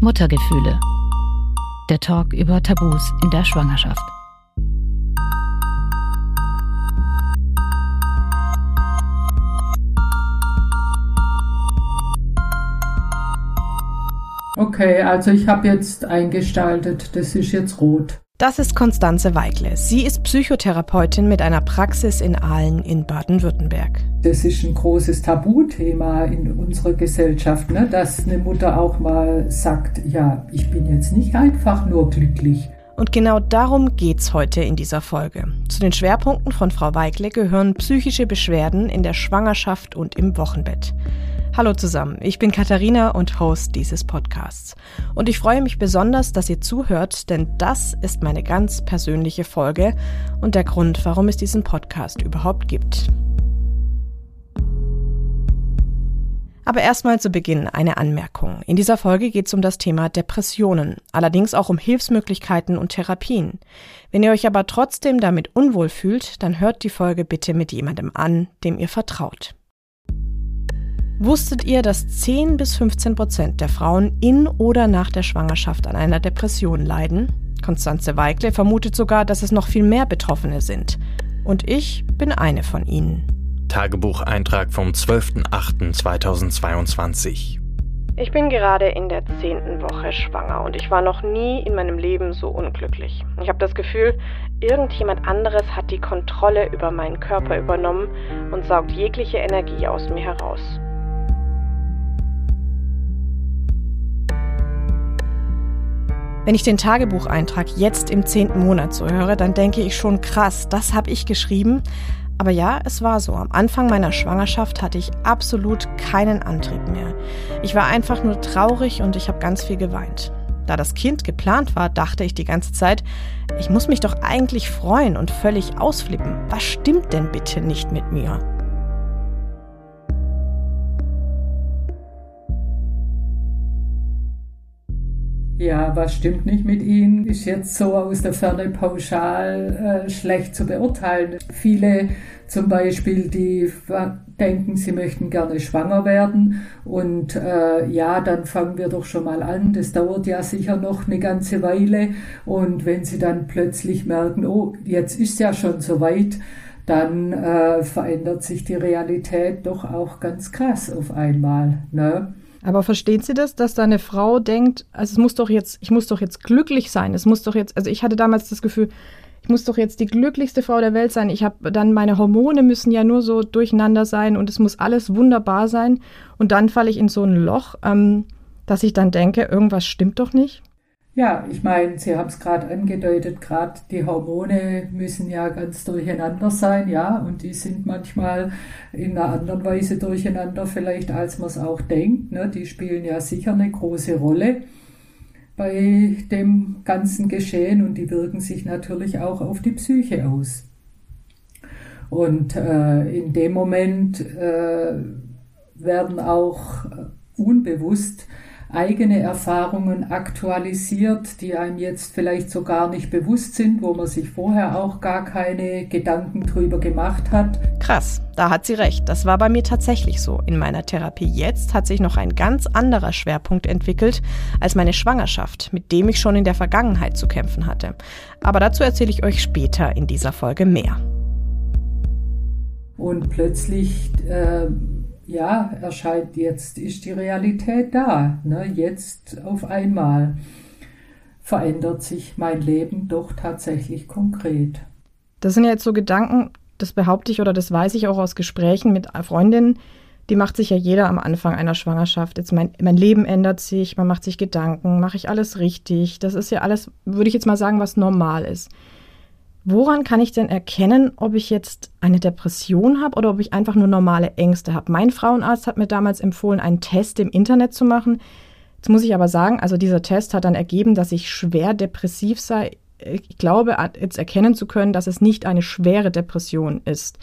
Muttergefühle. Der Talk über Tabus in der Schwangerschaft. Okay, also ich habe jetzt eingestaltet, das ist jetzt rot. Das ist Konstanze Weigle. Sie ist Psychotherapeutin mit einer Praxis in Aalen in Baden-Württemberg. Das ist ein großes Tabuthema in unserer Gesellschaft, ne? dass eine Mutter auch mal sagt, ja, ich bin jetzt nicht einfach nur glücklich. Und genau darum geht's heute in dieser Folge. Zu den Schwerpunkten von Frau Weigle gehören psychische Beschwerden in der Schwangerschaft und im Wochenbett. Hallo zusammen, ich bin Katharina und Host dieses Podcasts. Und ich freue mich besonders, dass ihr zuhört, denn das ist meine ganz persönliche Folge und der Grund, warum es diesen Podcast überhaupt gibt. Aber erstmal zu Beginn eine Anmerkung. In dieser Folge geht es um das Thema Depressionen, allerdings auch um Hilfsmöglichkeiten und Therapien. Wenn ihr euch aber trotzdem damit unwohl fühlt, dann hört die Folge bitte mit jemandem an, dem ihr vertraut. Wusstet ihr, dass 10 bis 15 Prozent der Frauen in oder nach der Schwangerschaft an einer Depression leiden? Konstanze Weigle vermutet sogar, dass es noch viel mehr Betroffene sind. Und ich bin eine von ihnen. Tagebucheintrag vom 12.08.2022. Ich bin gerade in der zehnten Woche schwanger und ich war noch nie in meinem Leben so unglücklich. Ich habe das Gefühl, irgendjemand anderes hat die Kontrolle über meinen Körper übernommen und saugt jegliche Energie aus mir heraus. Wenn ich den Tagebucheintrag jetzt im zehnten Monat so höre, dann denke ich schon krass, das habe ich geschrieben. Aber ja, es war so. Am Anfang meiner Schwangerschaft hatte ich absolut keinen Antrieb mehr. Ich war einfach nur traurig und ich habe ganz viel geweint. Da das Kind geplant war, dachte ich die ganze Zeit, ich muss mich doch eigentlich freuen und völlig ausflippen. Was stimmt denn bitte nicht mit mir? Ja, was stimmt nicht mit ihnen, ist jetzt so aus der Ferne pauschal äh, schlecht zu beurteilen. Viele zum Beispiel, die denken, sie möchten gerne schwanger werden und äh, ja, dann fangen wir doch schon mal an. Das dauert ja sicher noch eine ganze Weile und wenn sie dann plötzlich merken, oh, jetzt ist ja schon so weit, dann äh, verändert sich die Realität doch auch ganz krass auf einmal. Ne? Aber versteht sie das, dass da eine Frau denkt, also es muss doch jetzt, ich muss doch jetzt glücklich sein, es muss doch jetzt, also ich hatte damals das Gefühl, ich muss doch jetzt die glücklichste Frau der Welt sein. Ich habe dann meine Hormone müssen ja nur so durcheinander sein und es muss alles wunderbar sein. Und dann falle ich in so ein Loch, ähm, dass ich dann denke, irgendwas stimmt doch nicht. Ja, ich meine, Sie haben es gerade angedeutet, gerade die Hormone müssen ja ganz durcheinander sein, ja, und die sind manchmal in einer anderen Weise durcheinander vielleicht, als man es auch denkt. Ne? Die spielen ja sicher eine große Rolle bei dem ganzen Geschehen und die wirken sich natürlich auch auf die Psyche aus. Und äh, in dem Moment äh, werden auch unbewusst eigene Erfahrungen aktualisiert, die einem jetzt vielleicht so gar nicht bewusst sind, wo man sich vorher auch gar keine Gedanken drüber gemacht hat. Krass, da hat sie recht. Das war bei mir tatsächlich so. In meiner Therapie jetzt hat sich noch ein ganz anderer Schwerpunkt entwickelt als meine Schwangerschaft, mit dem ich schon in der Vergangenheit zu kämpfen hatte. Aber dazu erzähle ich euch später in dieser Folge mehr. Und plötzlich äh, ja, erscheint jetzt, ist die Realität da. Ne? Jetzt auf einmal verändert sich mein Leben doch tatsächlich konkret. Das sind ja jetzt so Gedanken, das behaupte ich oder das weiß ich auch aus Gesprächen mit Freundinnen, die macht sich ja jeder am Anfang einer Schwangerschaft. Jetzt mein, mein Leben ändert sich, man macht sich Gedanken, mache ich alles richtig? Das ist ja alles, würde ich jetzt mal sagen, was normal ist. Woran kann ich denn erkennen, ob ich jetzt eine Depression habe oder ob ich einfach nur normale Ängste habe? Mein Frauenarzt hat mir damals empfohlen, einen Test im Internet zu machen. Jetzt muss ich aber sagen, also dieser Test hat dann ergeben, dass ich schwer depressiv sei. Ich glaube, jetzt erkennen zu können, dass es nicht eine schwere Depression ist.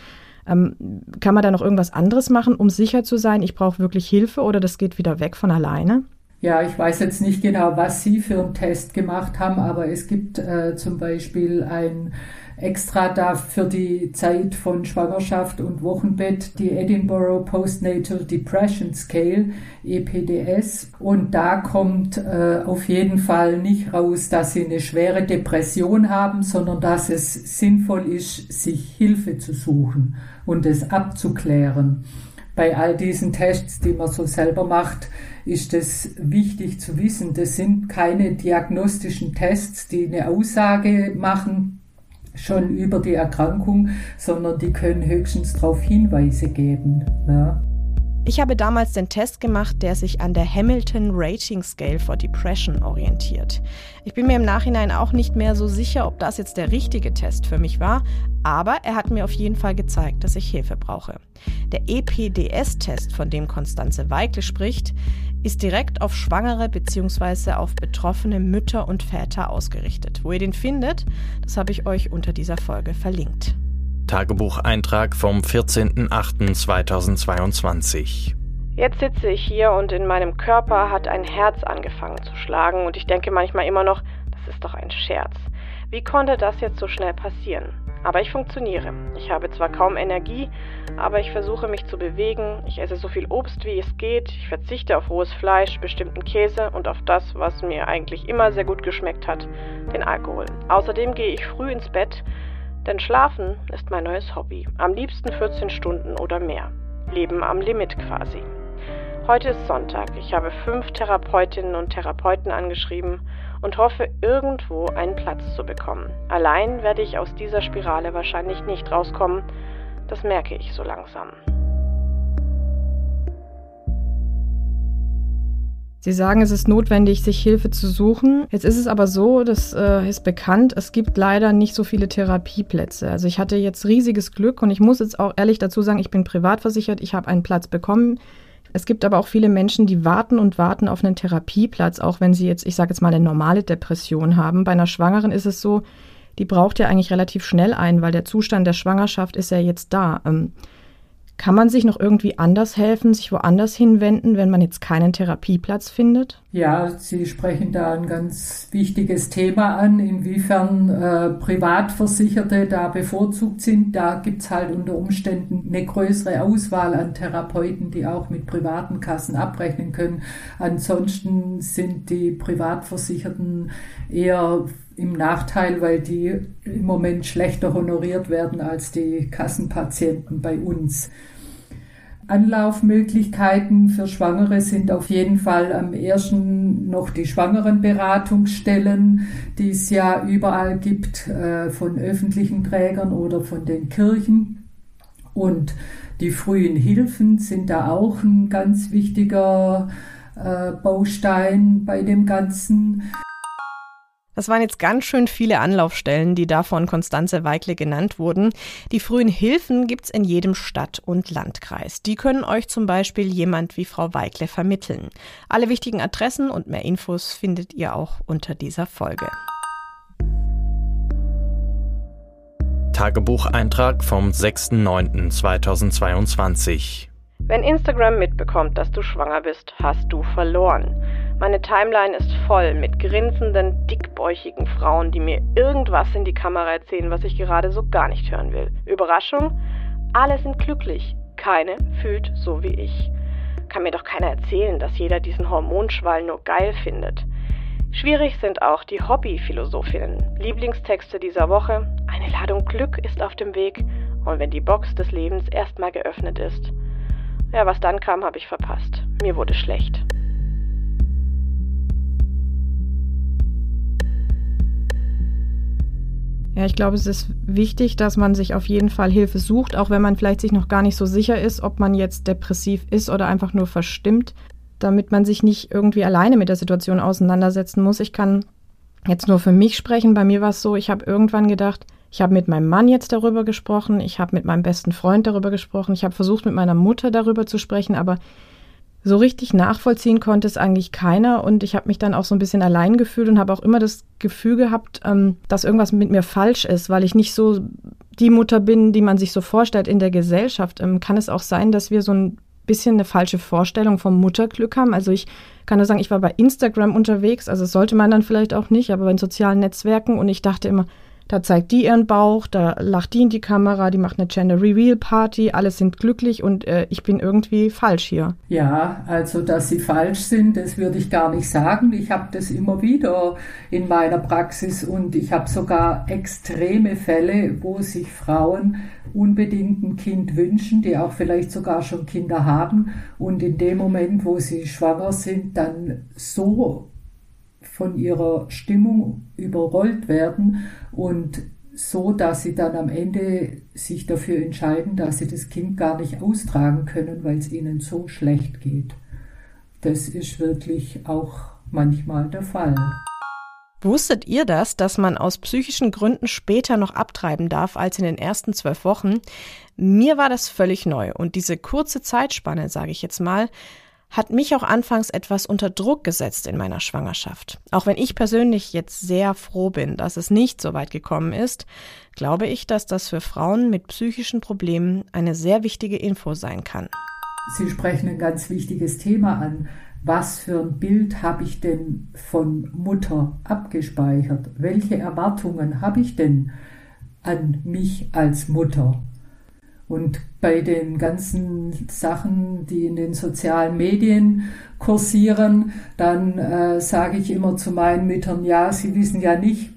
Ähm, kann man da noch irgendwas anderes machen, um sicher zu sein, ich brauche wirklich Hilfe oder das geht wieder weg von alleine? Ja, ich weiß jetzt nicht genau, was Sie für einen Test gemacht haben, aber es gibt äh, zum Beispiel ein extra da für die Zeit von Schwangerschaft und Wochenbett die Edinburgh Postnatal Depression Scale, EPDS. Und da kommt äh, auf jeden Fall nicht raus, dass sie eine schwere Depression haben, sondern dass es sinnvoll ist, sich Hilfe zu suchen und es abzuklären. Bei all diesen Tests, die man so selber macht, ist es wichtig zu wissen, das sind keine diagnostischen Tests, die eine Aussage machen, schon über die Erkrankung, sondern die können höchstens darauf Hinweise geben. Ja. Ich habe damals den Test gemacht, der sich an der Hamilton Rating Scale for Depression orientiert. Ich bin mir im Nachhinein auch nicht mehr so sicher, ob das jetzt der richtige Test für mich war, aber er hat mir auf jeden Fall gezeigt, dass ich Hilfe brauche. Der EPDS-Test, von dem Konstanze Weikle spricht, ist direkt auf Schwangere bzw. auf betroffene Mütter und Väter ausgerichtet. Wo ihr den findet, das habe ich euch unter dieser Folge verlinkt. Tagebucheintrag vom 14.08.2022. Jetzt sitze ich hier und in meinem Körper hat ein Herz angefangen zu schlagen und ich denke manchmal immer noch, das ist doch ein Scherz. Wie konnte das jetzt so schnell passieren? Aber ich funktioniere. Ich habe zwar kaum Energie, aber ich versuche mich zu bewegen. Ich esse so viel Obst, wie es geht. Ich verzichte auf rohes Fleisch, bestimmten Käse und auf das, was mir eigentlich immer sehr gut geschmeckt hat, den Alkohol. Außerdem gehe ich früh ins Bett denn Schlafen ist mein neues Hobby. Am liebsten 14 Stunden oder mehr. Leben am Limit quasi. Heute ist Sonntag. Ich habe fünf Therapeutinnen und Therapeuten angeschrieben und hoffe, irgendwo einen Platz zu bekommen. Allein werde ich aus dieser Spirale wahrscheinlich nicht rauskommen. Das merke ich so langsam. Sie sagen, es ist notwendig, sich Hilfe zu suchen. Jetzt ist es aber so, das äh, ist bekannt, es gibt leider nicht so viele Therapieplätze. Also ich hatte jetzt riesiges Glück und ich muss jetzt auch ehrlich dazu sagen, ich bin privat versichert, ich habe einen Platz bekommen. Es gibt aber auch viele Menschen, die warten und warten auf einen Therapieplatz, auch wenn sie jetzt, ich sage jetzt mal, eine normale Depression haben. Bei einer Schwangeren ist es so, die braucht ja eigentlich relativ schnell einen, weil der Zustand der Schwangerschaft ist ja jetzt da. Ähm, kann man sich noch irgendwie anders helfen, sich woanders hinwenden, wenn man jetzt keinen Therapieplatz findet? Ja, Sie sprechen da ein ganz wichtiges Thema an, inwiefern äh, Privatversicherte da bevorzugt sind. Da gibt's halt unter Umständen eine größere Auswahl an Therapeuten, die auch mit privaten Kassen abrechnen können. Ansonsten sind die Privatversicherten eher im Nachteil, weil die im Moment schlechter honoriert werden als die Kassenpatienten bei uns. Anlaufmöglichkeiten für Schwangere sind auf jeden Fall am ersten noch die Schwangerenberatungsstellen, die es ja überall gibt, äh, von öffentlichen Trägern oder von den Kirchen. Und die frühen Hilfen sind da auch ein ganz wichtiger äh, Baustein bei dem Ganzen. Das waren jetzt ganz schön viele Anlaufstellen, die da von Konstanze Weikle genannt wurden. Die frühen Hilfen gibt's in jedem Stadt- und Landkreis. Die können euch zum Beispiel jemand wie Frau Weikle vermitteln. Alle wichtigen Adressen und mehr Infos findet ihr auch unter dieser Folge. Tagebucheintrag vom 6.9.2022 Wenn Instagram mitbekommt, dass du schwanger bist, hast du verloren. Meine Timeline ist voll mit grinsenden, dickbäuchigen Frauen, die mir irgendwas in die Kamera erzählen, was ich gerade so gar nicht hören will. Überraschung? Alle sind glücklich. Keine fühlt so wie ich. Kann mir doch keiner erzählen, dass jeder diesen Hormonschwall nur geil findet. Schwierig sind auch die Hobbyphilosophinnen. Lieblingstexte dieser Woche: Eine Ladung Glück ist auf dem Weg und wenn die Box des Lebens erstmal geöffnet ist. Ja, was dann kam, habe ich verpasst. Mir wurde schlecht. Ja, ich glaube, es ist wichtig, dass man sich auf jeden Fall Hilfe sucht, auch wenn man vielleicht sich noch gar nicht so sicher ist, ob man jetzt depressiv ist oder einfach nur verstimmt, damit man sich nicht irgendwie alleine mit der Situation auseinandersetzen muss. Ich kann jetzt nur für mich sprechen. Bei mir war es so, ich habe irgendwann gedacht, ich habe mit meinem Mann jetzt darüber gesprochen, ich habe mit meinem besten Freund darüber gesprochen, ich habe versucht, mit meiner Mutter darüber zu sprechen, aber so richtig nachvollziehen konnte es eigentlich keiner und ich habe mich dann auch so ein bisschen allein gefühlt und habe auch immer das Gefühl gehabt, ähm, dass irgendwas mit mir falsch ist, weil ich nicht so die Mutter bin, die man sich so vorstellt in der Gesellschaft. Ähm, kann es auch sein, dass wir so ein bisschen eine falsche Vorstellung vom Mutterglück haben. Also ich kann nur sagen, ich war bei Instagram unterwegs, also sollte man dann vielleicht auch nicht, aber bei den sozialen Netzwerken und ich dachte immer, da zeigt die ihren Bauch, da lacht die in die Kamera, die macht eine Gender Reveal Party, alle sind glücklich und äh, ich bin irgendwie falsch hier. Ja, also dass sie falsch sind, das würde ich gar nicht sagen. Ich habe das immer wieder in meiner Praxis und ich habe sogar extreme Fälle, wo sich Frauen unbedingt ein Kind wünschen, die auch vielleicht sogar schon Kinder haben und in dem Moment, wo sie schwanger sind, dann so von ihrer Stimmung überrollt werden und so, dass sie dann am Ende sich dafür entscheiden, dass sie das Kind gar nicht austragen können, weil es ihnen so schlecht geht. Das ist wirklich auch manchmal der Fall. Wusstet ihr das, dass man aus psychischen Gründen später noch abtreiben darf als in den ersten zwölf Wochen? Mir war das völlig neu und diese kurze Zeitspanne, sage ich jetzt mal, hat mich auch anfangs etwas unter Druck gesetzt in meiner Schwangerschaft. Auch wenn ich persönlich jetzt sehr froh bin, dass es nicht so weit gekommen ist, glaube ich, dass das für Frauen mit psychischen Problemen eine sehr wichtige Info sein kann. Sie sprechen ein ganz wichtiges Thema an. Was für ein Bild habe ich denn von Mutter abgespeichert? Welche Erwartungen habe ich denn an mich als Mutter? Und bei den ganzen Sachen, die in den sozialen Medien kursieren, dann äh, sage ich immer zu meinen Müttern, ja, sie wissen ja nicht,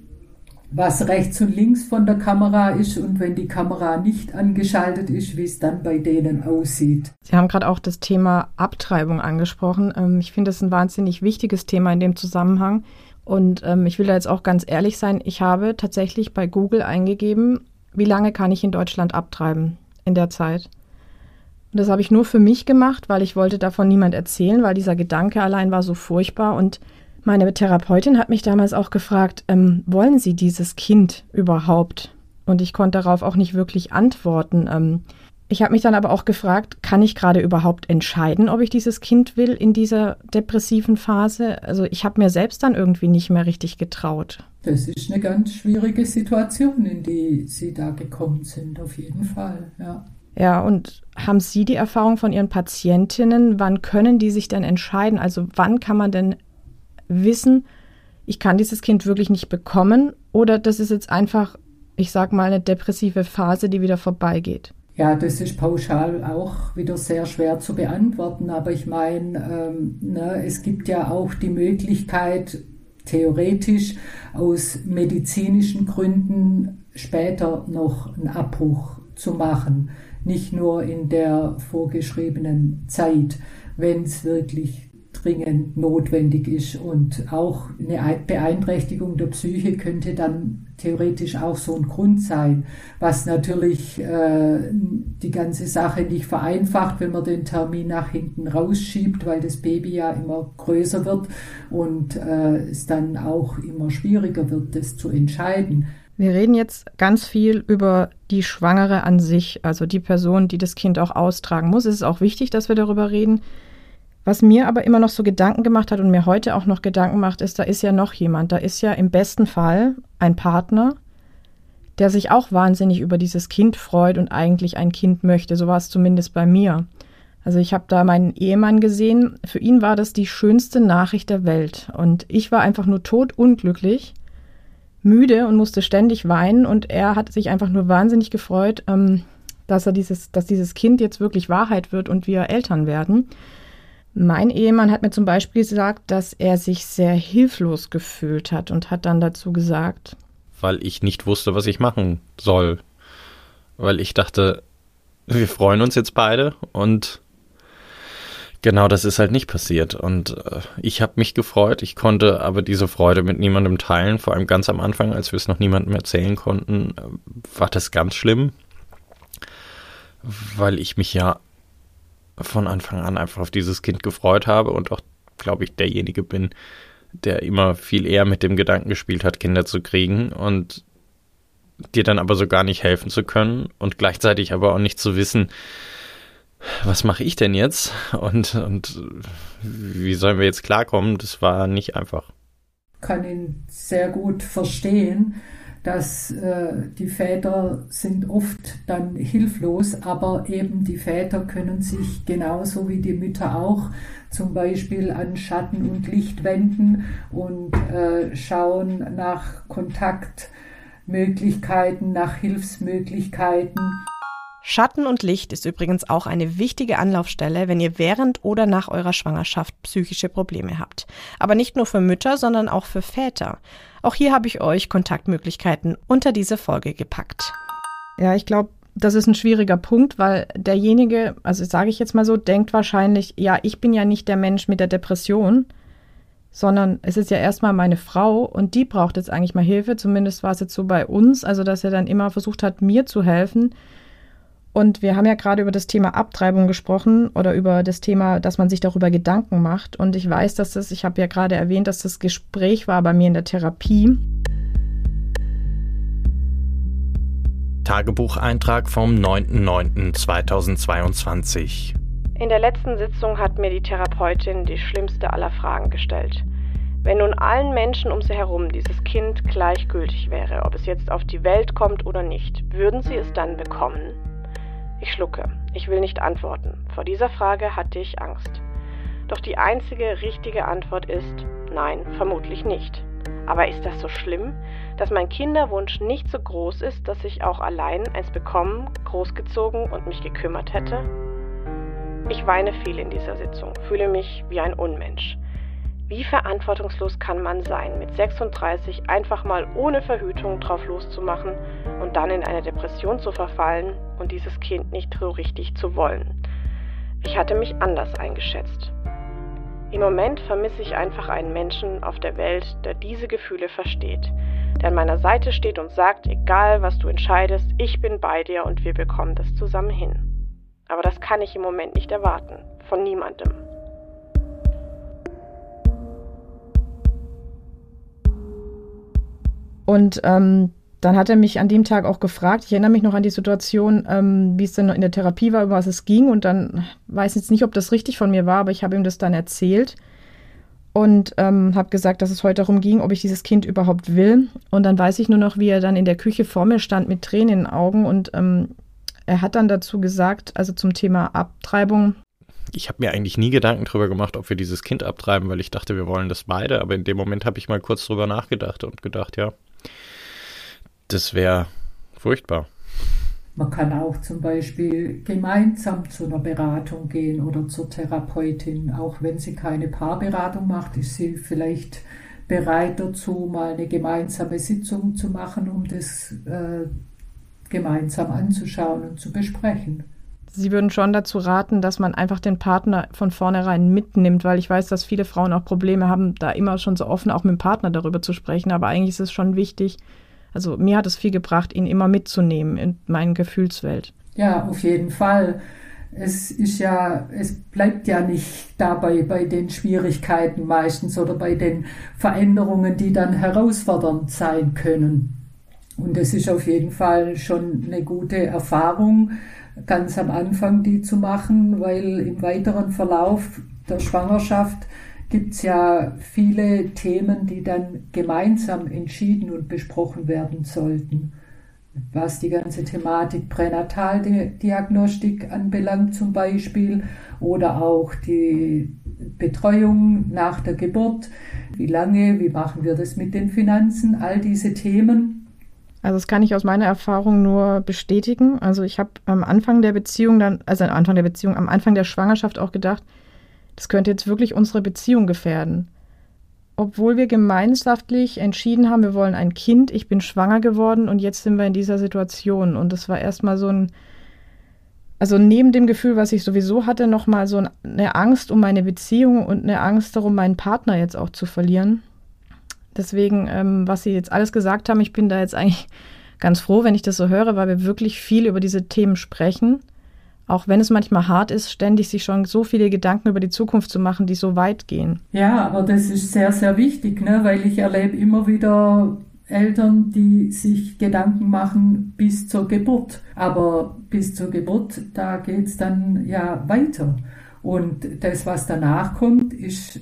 was rechts und links von der Kamera ist und wenn die Kamera nicht angeschaltet ist, wie es dann bei denen aussieht. Sie haben gerade auch das Thema Abtreibung angesprochen. Ähm, ich finde das ein wahnsinnig wichtiges Thema in dem Zusammenhang. Und ähm, ich will da jetzt auch ganz ehrlich sein, ich habe tatsächlich bei Google eingegeben, wie lange kann ich in Deutschland abtreiben? In der Zeit. Und das habe ich nur für mich gemacht, weil ich wollte davon niemand erzählen, weil dieser Gedanke allein war so furchtbar. Und meine Therapeutin hat mich damals auch gefragt, ähm, wollen Sie dieses Kind überhaupt? Und ich konnte darauf auch nicht wirklich antworten. Ähm, ich habe mich dann aber auch gefragt, kann ich gerade überhaupt entscheiden, ob ich dieses Kind will in dieser depressiven Phase? Also ich habe mir selbst dann irgendwie nicht mehr richtig getraut. Das ist eine ganz schwierige Situation, in die Sie da gekommen sind, auf jeden Fall, ja. Ja, und haben Sie die Erfahrung von Ihren Patientinnen? Wann können die sich denn entscheiden? Also wann kann man denn wissen, ich kann dieses Kind wirklich nicht bekommen oder das ist jetzt einfach, ich sag mal, eine depressive Phase, die wieder vorbeigeht? Ja, das ist pauschal auch wieder sehr schwer zu beantworten, aber ich meine, ähm, ne, es gibt ja auch die Möglichkeit, theoretisch aus medizinischen Gründen später noch einen Abbruch zu machen, nicht nur in der vorgeschriebenen Zeit, wenn es wirklich dringend notwendig ist. Und auch eine Beeinträchtigung der Psyche könnte dann theoretisch auch so ein Grund sein, was natürlich äh, die ganze Sache nicht vereinfacht, wenn man den Termin nach hinten rausschiebt, weil das Baby ja immer größer wird und äh, es dann auch immer schwieriger wird, das zu entscheiden. Wir reden jetzt ganz viel über die Schwangere an sich, also die Person, die das Kind auch austragen muss. Es ist auch wichtig, dass wir darüber reden. Was mir aber immer noch so Gedanken gemacht hat und mir heute auch noch Gedanken macht, ist, da ist ja noch jemand. Da ist ja im besten Fall ein Partner, der sich auch wahnsinnig über dieses Kind freut und eigentlich ein Kind möchte. So war es zumindest bei mir. Also ich habe da meinen Ehemann gesehen. Für ihn war das die schönste Nachricht der Welt. Und ich war einfach nur totunglücklich, müde und musste ständig weinen. Und er hat sich einfach nur wahnsinnig gefreut, ähm, dass er dieses, dass dieses Kind jetzt wirklich Wahrheit wird und wir Eltern werden. Mein Ehemann hat mir zum Beispiel gesagt, dass er sich sehr hilflos gefühlt hat und hat dann dazu gesagt, weil ich nicht wusste, was ich machen soll. Weil ich dachte, wir freuen uns jetzt beide und genau das ist halt nicht passiert. Und äh, ich habe mich gefreut, ich konnte aber diese Freude mit niemandem teilen, vor allem ganz am Anfang, als wir es noch niemandem erzählen konnten, äh, war das ganz schlimm, weil ich mich ja von Anfang an einfach auf dieses Kind gefreut habe und auch, glaube ich, derjenige bin, der immer viel eher mit dem Gedanken gespielt hat, Kinder zu kriegen und dir dann aber so gar nicht helfen zu können und gleichzeitig aber auch nicht zu wissen, was mache ich denn jetzt und, und wie sollen wir jetzt klarkommen, das war nicht einfach. Kann ihn sehr gut verstehen dass äh, die Väter sind oft dann hilflos, aber eben die Väter können sich genauso wie die Mütter auch zum Beispiel an Schatten und Licht wenden und äh, schauen nach Kontaktmöglichkeiten, nach Hilfsmöglichkeiten. Schatten und Licht ist übrigens auch eine wichtige Anlaufstelle, wenn ihr während oder nach eurer Schwangerschaft psychische Probleme habt. Aber nicht nur für Mütter, sondern auch für Väter. Auch hier habe ich euch Kontaktmöglichkeiten unter diese Folge gepackt. Ja, ich glaube, das ist ein schwieriger Punkt, weil derjenige, also sage ich jetzt mal so, denkt wahrscheinlich, ja, ich bin ja nicht der Mensch mit der Depression, sondern es ist ja erstmal meine Frau und die braucht jetzt eigentlich mal Hilfe. Zumindest war es jetzt so bei uns, also dass er dann immer versucht hat, mir zu helfen. Und wir haben ja gerade über das Thema Abtreibung gesprochen oder über das Thema, dass man sich darüber Gedanken macht. Und ich weiß, dass das, ich habe ja gerade erwähnt, dass das Gespräch war bei mir in der Therapie. Tagebucheintrag vom 9.9.2022. In der letzten Sitzung hat mir die Therapeutin die schlimmste aller Fragen gestellt. Wenn nun allen Menschen um sie herum dieses Kind gleichgültig wäre, ob es jetzt auf die Welt kommt oder nicht, würden sie es dann bekommen? Ich schlucke. Ich will nicht antworten. Vor dieser Frage hatte ich Angst. Doch die einzige richtige Antwort ist nein, vermutlich nicht. Aber ist das so schlimm, dass mein Kinderwunsch nicht so groß ist, dass ich auch allein eins bekommen, großgezogen und mich gekümmert hätte? Ich weine viel in dieser Sitzung, fühle mich wie ein Unmensch. Wie verantwortungslos kann man sein, mit 36 einfach mal ohne Verhütung drauf loszumachen und dann in eine Depression zu verfallen und dieses Kind nicht so richtig zu wollen? Ich hatte mich anders eingeschätzt. Im Moment vermisse ich einfach einen Menschen auf der Welt, der diese Gefühle versteht, der an meiner Seite steht und sagt, egal was du entscheidest, ich bin bei dir und wir bekommen das zusammen hin. Aber das kann ich im Moment nicht erwarten, von niemandem. Und ähm, dann hat er mich an dem Tag auch gefragt, ich erinnere mich noch an die Situation, ähm, wie es denn in der Therapie war, über was es ging. Und dann weiß jetzt nicht, ob das richtig von mir war, aber ich habe ihm das dann erzählt und ähm, habe gesagt, dass es heute darum ging, ob ich dieses Kind überhaupt will. Und dann weiß ich nur noch, wie er dann in der Küche vor mir stand mit Tränen in den Augen. Und ähm, er hat dann dazu gesagt, also zum Thema Abtreibung. Ich habe mir eigentlich nie Gedanken darüber gemacht, ob wir dieses Kind abtreiben, weil ich dachte, wir wollen das beide. Aber in dem Moment habe ich mal kurz drüber nachgedacht und gedacht, ja, das wäre furchtbar. Man kann auch zum Beispiel gemeinsam zu einer Beratung gehen oder zur Therapeutin. Auch wenn sie keine Paarberatung macht, ist sie vielleicht bereit dazu, mal eine gemeinsame Sitzung zu machen, um das äh, gemeinsam anzuschauen und zu besprechen. Sie würden schon dazu raten, dass man einfach den Partner von vornherein mitnimmt, weil ich weiß, dass viele Frauen auch Probleme haben, da immer schon so offen auch mit dem Partner darüber zu sprechen. Aber eigentlich ist es schon wichtig, also mir hat es viel gebracht, ihn immer mitzunehmen in meine Gefühlswelt. Ja, auf jeden Fall. Es ist ja, es bleibt ja nicht dabei bei den Schwierigkeiten meistens oder bei den Veränderungen, die dann herausfordernd sein können. Und es ist auf jeden Fall schon eine gute Erfahrung, ganz am Anfang die zu machen, weil im weiteren Verlauf der Schwangerschaft gibt es ja viele Themen, die dann gemeinsam entschieden und besprochen werden sollten. Was die ganze Thematik Pränataldiagnostik anbelangt zum Beispiel oder auch die Betreuung nach der Geburt. Wie lange, wie machen wir das mit den Finanzen, all diese Themen. Also das kann ich aus meiner Erfahrung nur bestätigen. Also ich habe am Anfang der Beziehung dann, also am Anfang der Beziehung, am Anfang der Schwangerschaft auch gedacht, das könnte jetzt wirklich unsere Beziehung gefährden. Obwohl wir gemeinschaftlich entschieden haben, wir wollen ein Kind, ich bin schwanger geworden und jetzt sind wir in dieser Situation. Und das war erstmal so ein, also neben dem Gefühl, was ich sowieso hatte, nochmal so eine Angst um meine Beziehung und eine Angst darum, meinen Partner jetzt auch zu verlieren. Deswegen, ähm, was Sie jetzt alles gesagt haben, ich bin da jetzt eigentlich ganz froh, wenn ich das so höre, weil wir wirklich viel über diese Themen sprechen auch wenn es manchmal hart ist, ständig sich schon so viele Gedanken über die Zukunft zu machen, die so weit gehen. Ja, aber das ist sehr, sehr wichtig, ne? weil ich erlebe immer wieder Eltern, die sich Gedanken machen bis zur Geburt. Aber bis zur Geburt, da geht's dann ja weiter. Und das, was danach kommt, ist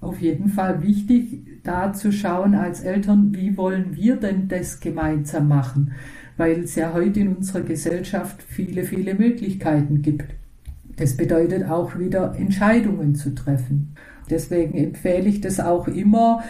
auf jeden Fall wichtig, da zu schauen als Eltern, wie wollen wir denn das gemeinsam machen? Weil es ja heute in unserer Gesellschaft viele, viele Möglichkeiten gibt. Das bedeutet auch wieder Entscheidungen zu treffen. Deswegen empfehle ich das auch immer,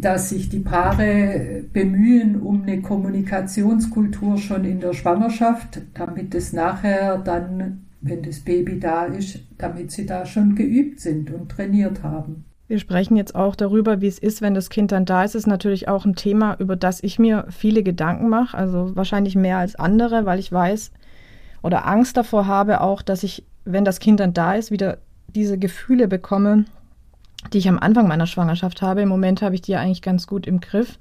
dass sich die Paare bemühen um eine Kommunikationskultur schon in der Schwangerschaft, damit es nachher dann, wenn das Baby da ist, damit sie da schon geübt sind und trainiert haben. Wir sprechen jetzt auch darüber, wie es ist, wenn das Kind dann da ist. Das ist natürlich auch ein Thema, über das ich mir viele Gedanken mache, also wahrscheinlich mehr als andere, weil ich weiß oder Angst davor habe auch, dass ich, wenn das Kind dann da ist, wieder diese Gefühle bekomme, die ich am Anfang meiner Schwangerschaft habe. Im Moment habe ich die ja eigentlich ganz gut im Griff.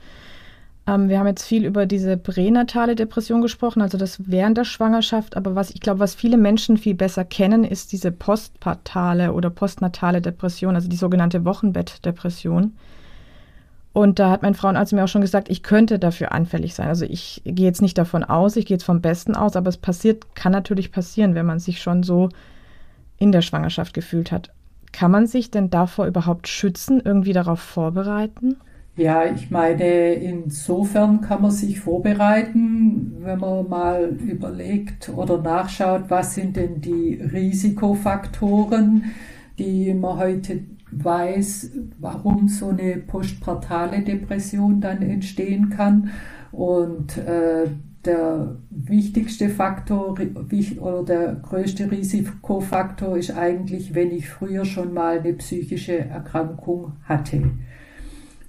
Ähm, wir haben jetzt viel über diese pränatale Depression gesprochen, also das während der Schwangerschaft. Aber was ich glaube, was viele Menschen viel besser kennen, ist diese postpartale oder postnatale Depression, also die sogenannte Wochenbettdepression. Und da hat mein Frauenarzt mir auch schon gesagt, ich könnte dafür anfällig sein. Also ich gehe jetzt nicht davon aus, ich gehe jetzt vom Besten aus, aber es passiert, kann natürlich passieren, wenn man sich schon so in der Schwangerschaft gefühlt hat. Kann man sich denn davor überhaupt schützen, irgendwie darauf vorbereiten? Ja, ich meine, insofern kann man sich vorbereiten, wenn man mal überlegt oder nachschaut, was sind denn die Risikofaktoren, die man heute weiß, warum so eine postpartale Depression dann entstehen kann. Und äh, der wichtigste Faktor oder der größte Risikofaktor ist eigentlich, wenn ich früher schon mal eine psychische Erkrankung hatte.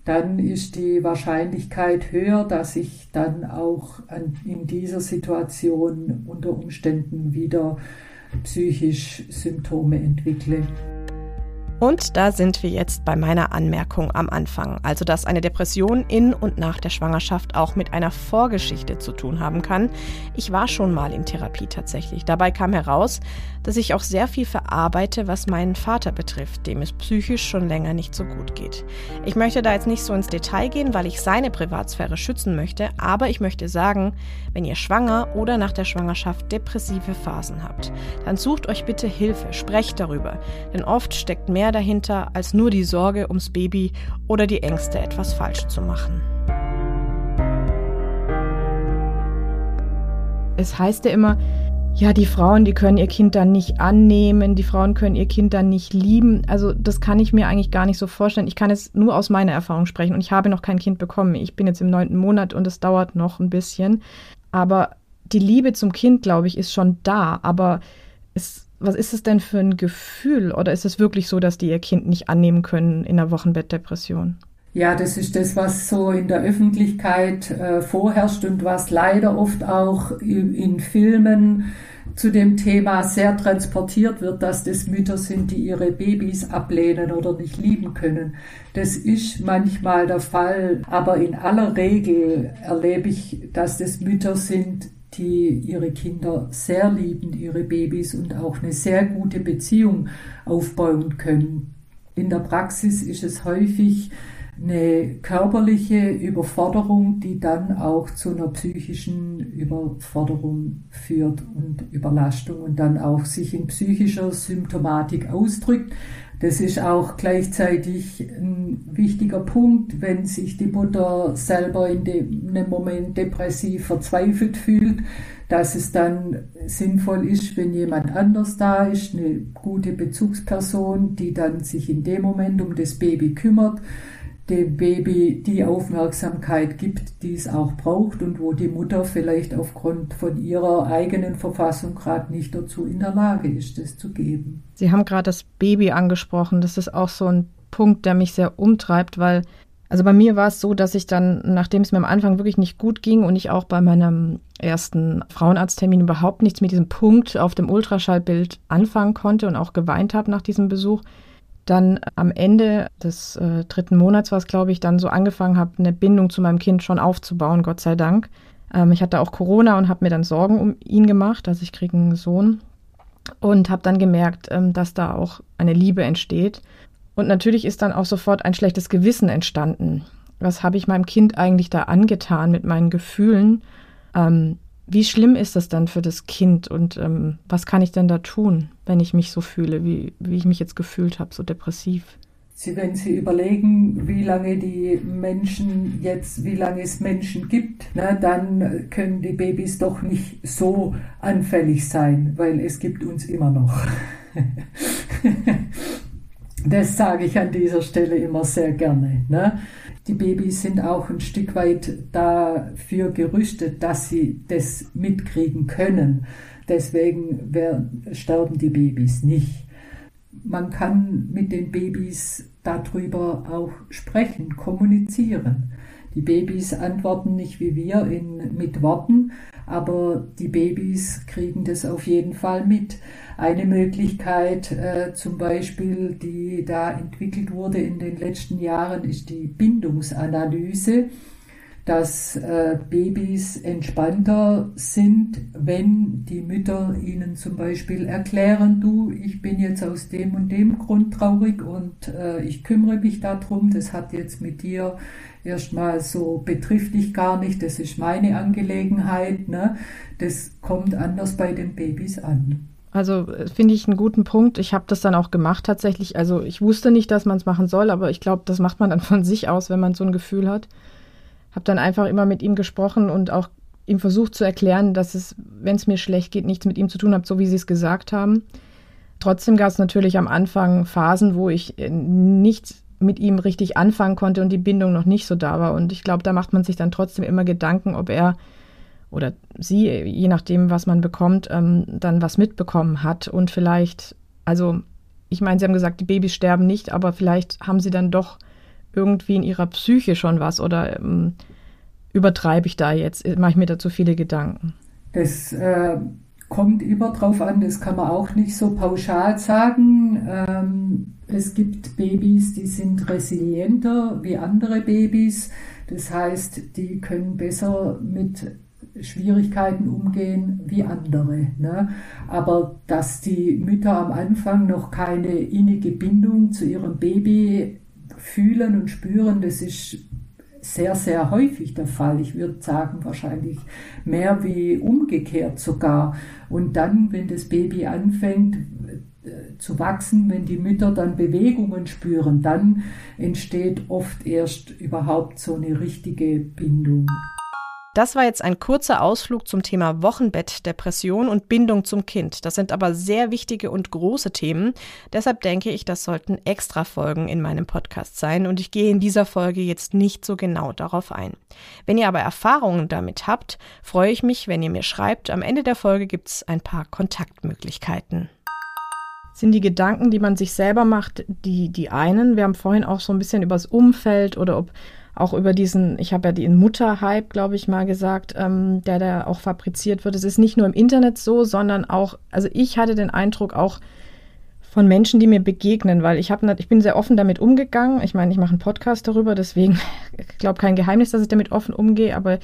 Dann ist die Wahrscheinlichkeit höher, dass ich dann auch in dieser Situation unter Umständen wieder psychisch Symptome entwickle. Und da sind wir jetzt bei meiner Anmerkung am Anfang, also dass eine Depression in und nach der Schwangerschaft auch mit einer Vorgeschichte zu tun haben kann. Ich war schon mal in Therapie tatsächlich. Dabei kam heraus, dass ich auch sehr viel verarbeite, was meinen Vater betrifft, dem es psychisch schon länger nicht so gut geht. Ich möchte da jetzt nicht so ins Detail gehen, weil ich seine Privatsphäre schützen möchte, aber ich möchte sagen, wenn ihr schwanger oder nach der Schwangerschaft depressive Phasen habt, dann sucht euch bitte Hilfe, sprecht darüber, denn oft steckt mehr mehr dahinter als nur die Sorge ums Baby oder die Ängste, etwas falsch zu machen. Es heißt ja immer, ja, die Frauen, die können ihr Kind dann nicht annehmen, die Frauen können ihr Kind dann nicht lieben. Also das kann ich mir eigentlich gar nicht so vorstellen. Ich kann jetzt nur aus meiner Erfahrung sprechen und ich habe noch kein Kind bekommen. Ich bin jetzt im neunten Monat und es dauert noch ein bisschen. Aber die Liebe zum Kind, glaube ich, ist schon da. Aber es was ist es denn für ein Gefühl? Oder ist es wirklich so, dass die ihr Kind nicht annehmen können in der Wochenbettdepression? Ja, das ist das, was so in der Öffentlichkeit äh, vorherrscht und was leider oft auch in, in Filmen zu dem Thema sehr transportiert wird, dass das Mütter sind, die ihre Babys ablehnen oder nicht lieben können. Das ist manchmal der Fall, aber in aller Regel erlebe ich, dass das Mütter sind, die ihre Kinder sehr lieben, ihre Babys und auch eine sehr gute Beziehung aufbauen können. In der Praxis ist es häufig eine körperliche Überforderung, die dann auch zu einer psychischen Überforderung führt und Überlastung und dann auch sich in psychischer Symptomatik ausdrückt. Das ist auch gleichzeitig ein wichtiger Punkt, wenn sich die Mutter selber in dem Moment depressiv verzweifelt fühlt, dass es dann sinnvoll ist, wenn jemand anders da ist, eine gute Bezugsperson, die dann sich in dem Moment um das Baby kümmert dem Baby die Aufmerksamkeit gibt, die es auch braucht und wo die Mutter vielleicht aufgrund von ihrer eigenen Verfassung gerade nicht dazu in der Lage ist, das zu geben. Sie haben gerade das Baby angesprochen. Das ist auch so ein Punkt, der mich sehr umtreibt, weil also bei mir war es so, dass ich dann, nachdem es mir am Anfang wirklich nicht gut ging und ich auch bei meinem ersten Frauenarzttermin überhaupt nichts mit diesem Punkt auf dem Ultraschallbild anfangen konnte und auch geweint habe nach diesem Besuch, dann am Ende des äh, dritten Monats war es, glaube ich, dann so angefangen habe, eine Bindung zu meinem Kind schon aufzubauen, Gott sei Dank. Ähm, ich hatte auch Corona und habe mir dann Sorgen um ihn gemacht, also ich kriege einen Sohn und habe dann gemerkt, ähm, dass da auch eine Liebe entsteht. Und natürlich ist dann auch sofort ein schlechtes Gewissen entstanden. Was habe ich meinem Kind eigentlich da angetan mit meinen Gefühlen? Ähm, wie schlimm ist das dann für das Kind und ähm, was kann ich denn da tun, wenn ich mich so fühle, wie, wie ich mich jetzt gefühlt habe, so depressiv? Sie, wenn Sie überlegen, wie lange die Menschen jetzt, wie lange es Menschen gibt, ne, dann können die Babys doch nicht so anfällig sein, weil es gibt uns immer noch. das sage ich an dieser Stelle immer sehr gerne. Ne? Die Babys sind auch ein Stück weit dafür gerüstet, dass sie das mitkriegen können. Deswegen sterben die Babys nicht man kann mit den Babys darüber auch sprechen, kommunizieren. Die Babys antworten nicht wie wir in, mit Worten, aber die Babys kriegen das auf jeden Fall mit. Eine Möglichkeit äh, zum Beispiel, die da entwickelt wurde in den letzten Jahren, ist die Bindungsanalyse dass äh, Babys entspannter sind, wenn die Mütter ihnen zum Beispiel erklären, du, ich bin jetzt aus dem und dem Grund traurig und äh, ich kümmere mich darum, das hat jetzt mit dir erstmal so, betrifft dich gar nicht, das ist meine Angelegenheit, ne? das kommt anders bei den Babys an. Also äh, finde ich einen guten Punkt. Ich habe das dann auch gemacht tatsächlich. Also ich wusste nicht, dass man es machen soll, aber ich glaube, das macht man dann von sich aus, wenn man so ein Gefühl hat habe dann einfach immer mit ihm gesprochen und auch ihm versucht zu erklären, dass es, wenn es mir schlecht geht, nichts mit ihm zu tun hat, so wie sie es gesagt haben. Trotzdem gab es natürlich am Anfang Phasen, wo ich äh, nichts mit ihm richtig anfangen konnte und die Bindung noch nicht so da war. Und ich glaube, da macht man sich dann trotzdem immer Gedanken, ob er oder sie, je nachdem, was man bekommt, ähm, dann was mitbekommen hat. Und vielleicht, also ich meine, Sie haben gesagt, die Babys sterben nicht, aber vielleicht haben sie dann doch irgendwie in ihrer Psyche schon was oder ähm, übertreibe ich da jetzt? Mache ich mir da zu viele Gedanken? Das äh, kommt immer drauf an, das kann man auch nicht so pauschal sagen. Ähm, es gibt Babys, die sind resilienter wie andere Babys. Das heißt, die können besser mit Schwierigkeiten umgehen wie andere. Ne? Aber dass die Mütter am Anfang noch keine innige Bindung zu ihrem Baby fühlen und spüren, das ist sehr, sehr häufig der Fall. Ich würde sagen, wahrscheinlich mehr wie umgekehrt sogar. Und dann, wenn das Baby anfängt äh, zu wachsen, wenn die Mütter dann Bewegungen spüren, dann entsteht oft erst überhaupt so eine richtige Bindung. Das war jetzt ein kurzer Ausflug zum Thema Wochenbett, Depression und Bindung zum Kind. Das sind aber sehr wichtige und große Themen. Deshalb denke ich, das sollten extra Folgen in meinem Podcast sein und ich gehe in dieser Folge jetzt nicht so genau darauf ein. Wenn ihr aber Erfahrungen damit habt, freue ich mich, wenn ihr mir schreibt. Am Ende der Folge gibt es ein paar Kontaktmöglichkeiten sind die Gedanken, die man sich selber macht, die, die einen. Wir haben vorhin auch so ein bisschen über das Umfeld oder ob auch über diesen, ich habe ja den Mutterhype, glaube ich mal gesagt, ähm, der da auch fabriziert wird. Es ist nicht nur im Internet so, sondern auch, also ich hatte den Eindruck auch von Menschen, die mir begegnen, weil ich habe, ich bin sehr offen damit umgegangen. Ich meine, ich mache einen Podcast darüber, deswegen ich glaube kein Geheimnis, dass ich damit offen umgehe, aber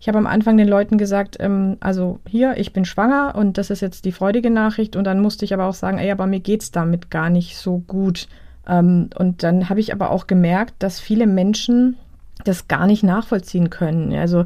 ich habe am Anfang den Leuten gesagt, ähm, also hier, ich bin schwanger und das ist jetzt die freudige Nachricht. Und dann musste ich aber auch sagen, ey, aber mir geht's damit gar nicht so gut. Ähm, und dann habe ich aber auch gemerkt, dass viele Menschen das gar nicht nachvollziehen können. Also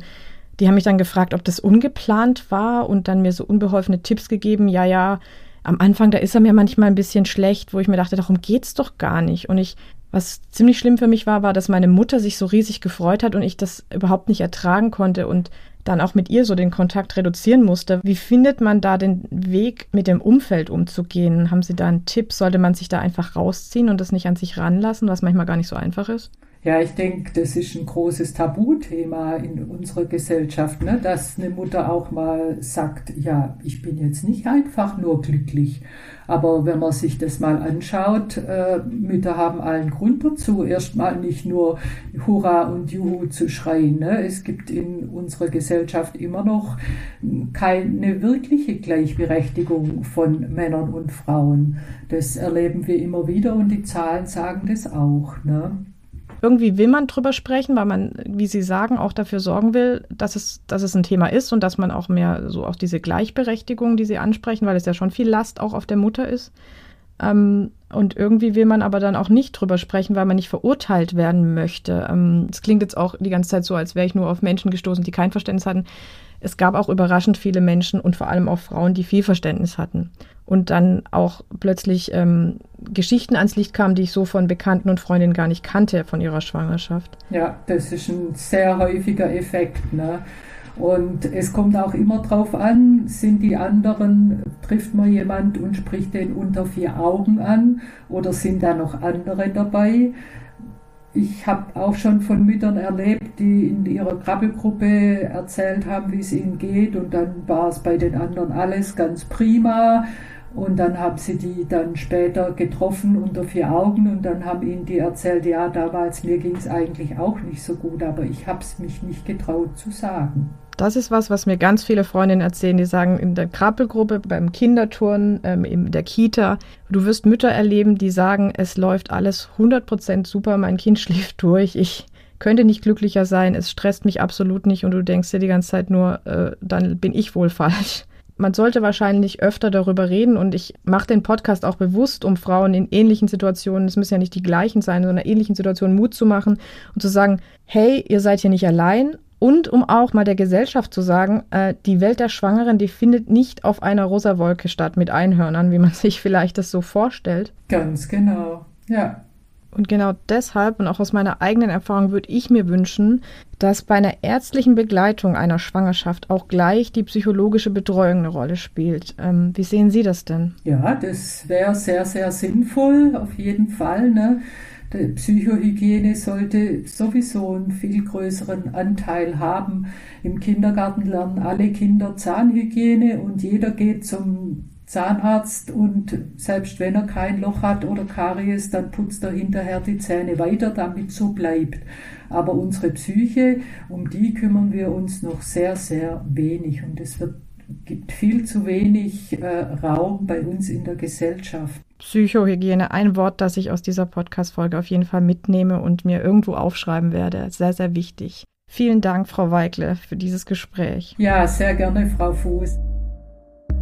die haben mich dann gefragt, ob das ungeplant war und dann mir so unbeholfene Tipps gegeben. Ja, ja, am Anfang, da ist er mir manchmal ein bisschen schlecht, wo ich mir dachte, darum geht's doch gar nicht. Und ich, was ziemlich schlimm für mich war, war, dass meine Mutter sich so riesig gefreut hat und ich das überhaupt nicht ertragen konnte und dann auch mit ihr so den Kontakt reduzieren musste. Wie findet man da den Weg, mit dem Umfeld umzugehen? Haben Sie da einen Tipp? Sollte man sich da einfach rausziehen und das nicht an sich ranlassen, was manchmal gar nicht so einfach ist? Ja, ich denke, das ist ein großes Tabuthema in unserer Gesellschaft, ne? dass eine Mutter auch mal sagt, ja, ich bin jetzt nicht einfach nur glücklich. Aber wenn man sich das mal anschaut, äh, Mütter haben allen Grund dazu, erstmal nicht nur Hurra und Juhu zu schreien. Ne? Es gibt in unserer Gesellschaft immer noch keine wirkliche Gleichberechtigung von Männern und Frauen. Das erleben wir immer wieder und die Zahlen sagen das auch. Ne? Irgendwie will man drüber sprechen, weil man, wie Sie sagen, auch dafür sorgen will, dass es, dass es ein Thema ist und dass man auch mehr so auch diese Gleichberechtigung, die Sie ansprechen, weil es ja schon viel Last auch auf der Mutter ist. Ähm, und irgendwie will man aber dann auch nicht drüber sprechen, weil man nicht verurteilt werden möchte. Ähm, es klingt jetzt auch die ganze Zeit so, als wäre ich nur auf Menschen gestoßen, die kein Verständnis hatten. Es gab auch überraschend viele Menschen und vor allem auch Frauen, die viel Verständnis hatten und dann auch plötzlich ähm, Geschichten ans Licht kamen, die ich so von Bekannten und Freundinnen gar nicht kannte von ihrer Schwangerschaft. Ja, das ist ein sehr häufiger Effekt. Ne? Und es kommt auch immer darauf an, sind die anderen, trifft man jemand und spricht den unter vier Augen an oder sind da noch andere dabei? Ich habe auch schon von Müttern erlebt, die in ihrer Krabbelgruppe erzählt haben, wie es ihnen geht. Und dann war es bei den anderen alles ganz prima. Und dann haben sie die dann später getroffen unter vier Augen. Und dann haben ihnen die erzählt, ja, damals mir ging es eigentlich auch nicht so gut, aber ich habe es mich nicht getraut zu sagen. Das ist was, was mir ganz viele Freundinnen erzählen, die sagen, in der Krabbelgruppe, beim Kinderturnen, ähm, in der Kita, du wirst Mütter erleben, die sagen, es läuft alles 100% super, mein Kind schläft durch, ich könnte nicht glücklicher sein, es stresst mich absolut nicht und du denkst dir die ganze Zeit nur, äh, dann bin ich wohl falsch. Man sollte wahrscheinlich öfter darüber reden und ich mache den Podcast auch bewusst, um Frauen in ähnlichen Situationen, es müssen ja nicht die gleichen sein, sondern ähnlichen Situationen Mut zu machen und zu sagen, hey, ihr seid hier nicht allein und um auch mal der Gesellschaft zu sagen, äh, die Welt der Schwangeren, die findet nicht auf einer rosa Wolke statt mit Einhörnern, wie man sich vielleicht das so vorstellt. Ganz genau, ja. Und genau deshalb und auch aus meiner eigenen Erfahrung würde ich mir wünschen, dass bei einer ärztlichen Begleitung einer Schwangerschaft auch gleich die psychologische Betreuung eine Rolle spielt. Ähm, wie sehen Sie das denn? Ja, das wäre sehr, sehr sinnvoll, auf jeden Fall. Ne? Die Psychohygiene sollte sowieso einen viel größeren Anteil haben. Im Kindergarten lernen alle Kinder Zahnhygiene und jeder geht zum Zahnarzt und selbst wenn er kein Loch hat oder Karies, dann putzt er hinterher die Zähne weiter, damit so bleibt. Aber unsere Psyche, um die kümmern wir uns noch sehr, sehr wenig und es wird, gibt viel zu wenig äh, Raum bei uns in der Gesellschaft. Psychohygiene, ein Wort, das ich aus dieser Podcast-Folge auf jeden Fall mitnehme und mir irgendwo aufschreiben werde. Sehr, sehr wichtig. Vielen Dank, Frau Weigle, für dieses Gespräch. Ja, sehr gerne, Frau Fuß.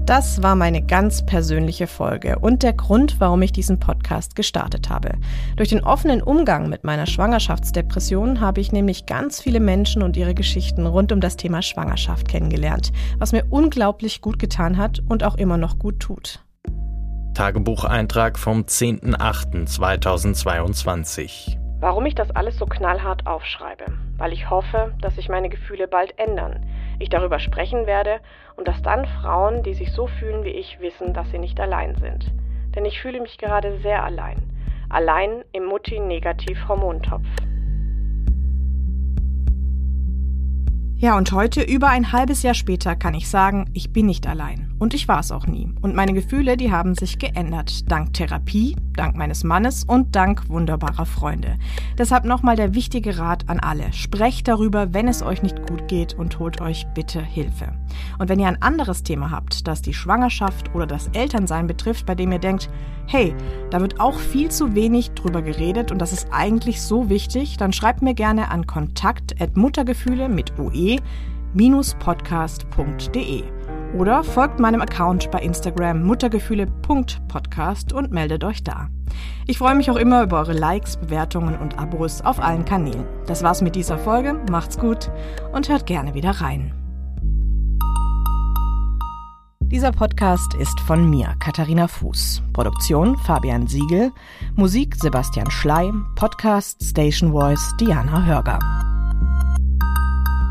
Das war meine ganz persönliche Folge und der Grund, warum ich diesen Podcast gestartet habe. Durch den offenen Umgang mit meiner Schwangerschaftsdepression habe ich nämlich ganz viele Menschen und ihre Geschichten rund um das Thema Schwangerschaft kennengelernt, was mir unglaublich gut getan hat und auch immer noch gut tut. Tagebucheintrag vom 10.08.2022 Warum ich das alles so knallhart aufschreibe? Weil ich hoffe, dass sich meine Gefühle bald ändern ich darüber sprechen werde und dass dann Frauen, die sich so fühlen wie ich, wissen, dass sie nicht allein sind. Denn ich fühle mich gerade sehr allein. Allein im Mutti-Negativ-Hormontopf. Ja, und heute, über ein halbes Jahr später, kann ich sagen, ich bin nicht allein. Und ich war es auch nie. Und meine Gefühle, die haben sich geändert. Dank Therapie, dank meines Mannes und dank wunderbarer Freunde. Deshalb nochmal der wichtige Rat an alle. Sprecht darüber, wenn es euch nicht gut geht und holt euch bitte Hilfe. Und wenn ihr ein anderes Thema habt, das die Schwangerschaft oder das Elternsein betrifft, bei dem ihr denkt, hey, da wird auch viel zu wenig drüber geredet und das ist eigentlich so wichtig, dann schreibt mir gerne an kontakt@muttergefühle mit ue-podcast.de oder folgt meinem Account bei Instagram muttergefühle.podcast und meldet euch da. Ich freue mich auch immer über eure Likes, Bewertungen und Abos auf allen Kanälen. Das war's mit dieser Folge. Macht's gut und hört gerne wieder rein. Dieser Podcast ist von mir, Katharina Fuß. Produktion Fabian Siegel. Musik Sebastian Schley. Podcast Station Voice Diana Hörger.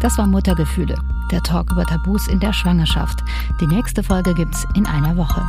Das war Muttergefühle, der Talk über Tabus in der Schwangerschaft. Die nächste Folge gibt's in einer Woche.